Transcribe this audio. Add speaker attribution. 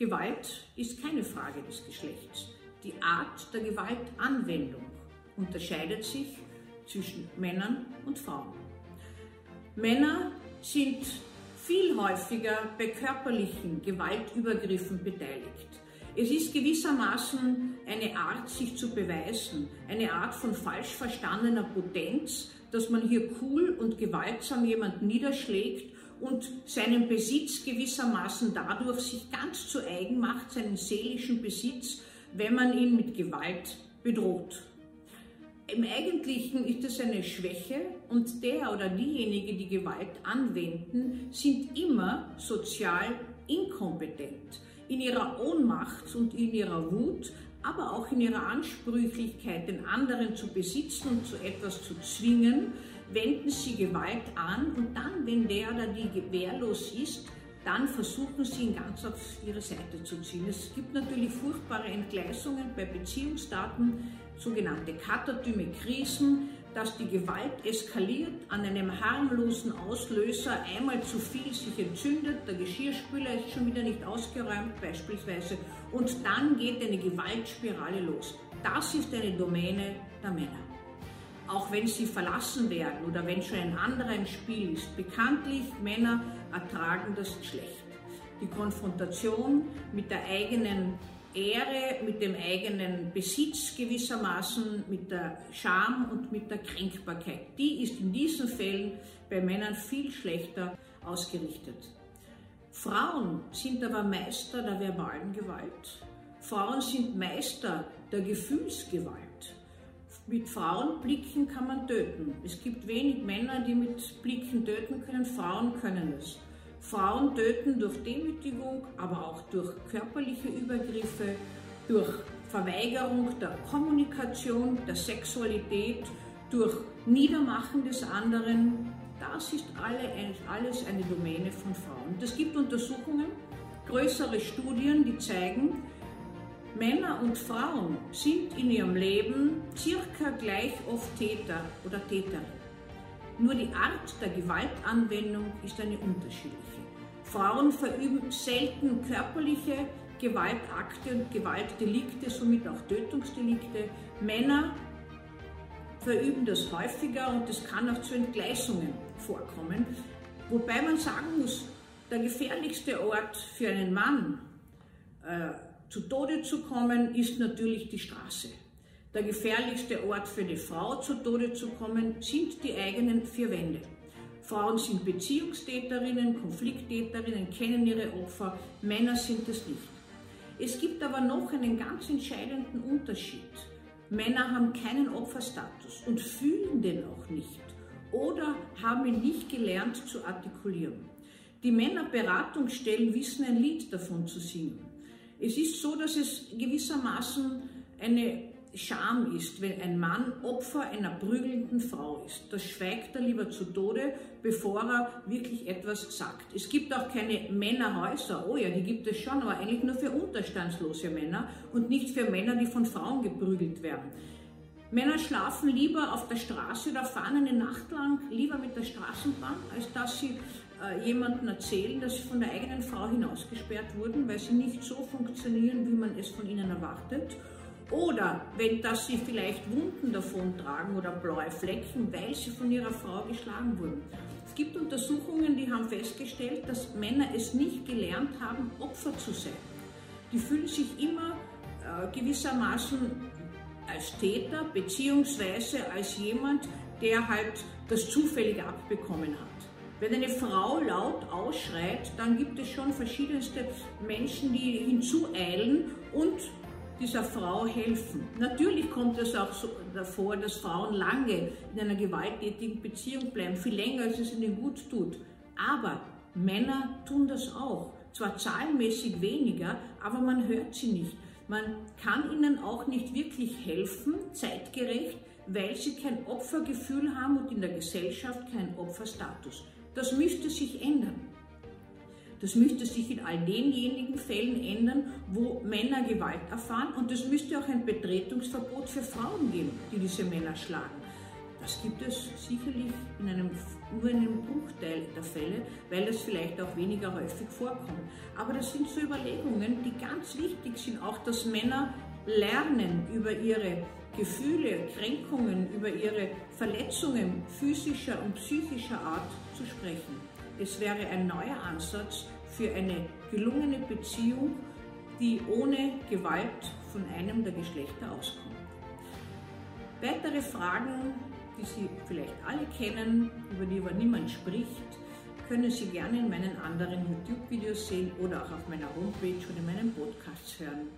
Speaker 1: Gewalt ist keine Frage des Geschlechts. Die Art der Gewaltanwendung unterscheidet sich zwischen Männern und Frauen. Männer sind viel häufiger bei körperlichen Gewaltübergriffen beteiligt. Es ist gewissermaßen eine Art, sich zu beweisen, eine Art von falsch verstandener Potenz, dass man hier cool und gewaltsam jemand niederschlägt und seinen Besitz gewissermaßen dadurch sich ganz zu eigen macht, seinen seelischen Besitz, wenn man ihn mit Gewalt bedroht. Im Eigentlichen ist es eine Schwäche und der oder diejenige, die Gewalt anwenden, sind immer sozial inkompetent. In ihrer Ohnmacht und in ihrer Wut, aber auch in ihrer Ansprüchlichkeit, den anderen zu besitzen und zu etwas zu zwingen, wenden sie Gewalt an und dann, wenn der oder die wehrlos ist, dann versuchen sie ihn ganz auf ihre Seite zu ziehen. Es gibt natürlich furchtbare Entgleisungen bei Beziehungsdaten, sogenannte katatyme Krisen, dass die Gewalt eskaliert, an einem harmlosen Auslöser einmal zu viel sich entzündet, der Geschirrspüler ist schon wieder nicht ausgeräumt beispielsweise und dann geht eine Gewaltspirale los. Das ist eine Domäne der Männer auch wenn sie verlassen werden oder wenn schon ein anderer im Spiel ist. Bekanntlich, Männer ertragen das schlecht. Die Konfrontation mit der eigenen Ehre, mit dem eigenen Besitz gewissermaßen, mit der Scham und mit der Kränkbarkeit. Die ist in diesen Fällen bei Männern viel schlechter ausgerichtet. Frauen sind aber Meister der verbalen Gewalt. Frauen sind Meister der Gefühlsgewalt. Mit Frauenblicken kann man töten. Es gibt wenig Männer, die mit Blicken töten können, Frauen können es. Frauen töten durch Demütigung, aber auch durch körperliche Übergriffe, durch Verweigerung der Kommunikation, der Sexualität, durch Niedermachen des anderen. Das ist alles eine Domäne von Frauen. Es gibt Untersuchungen, größere Studien, die zeigen, Männer und Frauen sind in ihrem Leben circa gleich oft Täter oder Täterin. Nur die Art der Gewaltanwendung ist eine unterschiedliche. Frauen verüben selten körperliche Gewaltakte und Gewaltdelikte, somit auch Tötungsdelikte. Männer verüben das häufiger und es kann auch zu Entgleisungen vorkommen. Wobei man sagen muss, der gefährlichste Ort für einen Mann äh, zu Tode zu kommen, ist natürlich die Straße. Der gefährlichste Ort für eine Frau zu Tode zu kommen, sind die eigenen vier Wände. Frauen sind Beziehungstäterinnen, Konflikttäterinnen, kennen ihre Opfer, Männer sind es nicht. Es gibt aber noch einen ganz entscheidenden Unterschied. Männer haben keinen Opferstatus und fühlen den auch nicht oder haben ihn nicht gelernt zu artikulieren. Die Männerberatungsstellen wissen ein Lied davon zu singen. Es ist so, dass es gewissermaßen eine Scham ist, wenn ein Mann Opfer einer prügelnden Frau ist. Das schweigt er lieber zu Tode, bevor er wirklich etwas sagt. Es gibt auch keine Männerhäuser. Oh ja, die gibt es schon, aber eigentlich nur für unterstandslose Männer und nicht für Männer, die von Frauen geprügelt werden. Männer schlafen lieber auf der Straße oder fahren eine Nacht lang lieber mit der Straßenbahn, als dass sie äh, jemandem erzählen, dass sie von der eigenen Frau hinausgesperrt wurden, weil sie nicht so funktionieren, wie man es von ihnen erwartet. Oder wenn dass sie vielleicht Wunden davon tragen oder blaue Flecken, weil sie von ihrer Frau geschlagen wurden. Es gibt Untersuchungen, die haben festgestellt, dass Männer es nicht gelernt haben, Opfer zu sein. Die fühlen sich immer äh, gewissermaßen als Täter beziehungsweise als jemand, der halt das zufällig abbekommen hat. Wenn eine Frau laut ausschreit, dann gibt es schon verschiedenste Menschen, die hinzueilen und dieser Frau helfen. Natürlich kommt es auch so davor, dass Frauen lange in einer gewalttätigen Beziehung bleiben, viel länger, als es ihnen gut tut. Aber Männer tun das auch. Zwar zahlenmäßig weniger, aber man hört sie nicht. Man kann ihnen auch nicht wirklich helfen, zeitgerecht, weil sie kein Opfergefühl haben und in der Gesellschaft keinen Opferstatus. Das müsste sich ändern. Das müsste sich in all denjenigen Fällen ändern, wo Männer Gewalt erfahren und es müsste auch ein Betretungsverbot für Frauen geben, die diese Männer schlagen. Das gibt es sicherlich in einem, nur in einem Bruchteil der Fälle, weil das vielleicht auch weniger häufig vorkommt. Aber das sind so Überlegungen, die ganz wichtig sind auch, dass Männer lernen, über ihre Gefühle, Kränkungen, über ihre Verletzungen physischer und psychischer Art zu sprechen. Es wäre ein neuer Ansatz für eine gelungene Beziehung, die ohne Gewalt von einem der Geschlechter auskommt. Weitere Fragen, die Sie vielleicht alle kennen, über die aber niemand spricht, können Sie gerne in meinen anderen YouTube-Videos sehen oder auch auf meiner Homepage und in meinen Podcasts hören.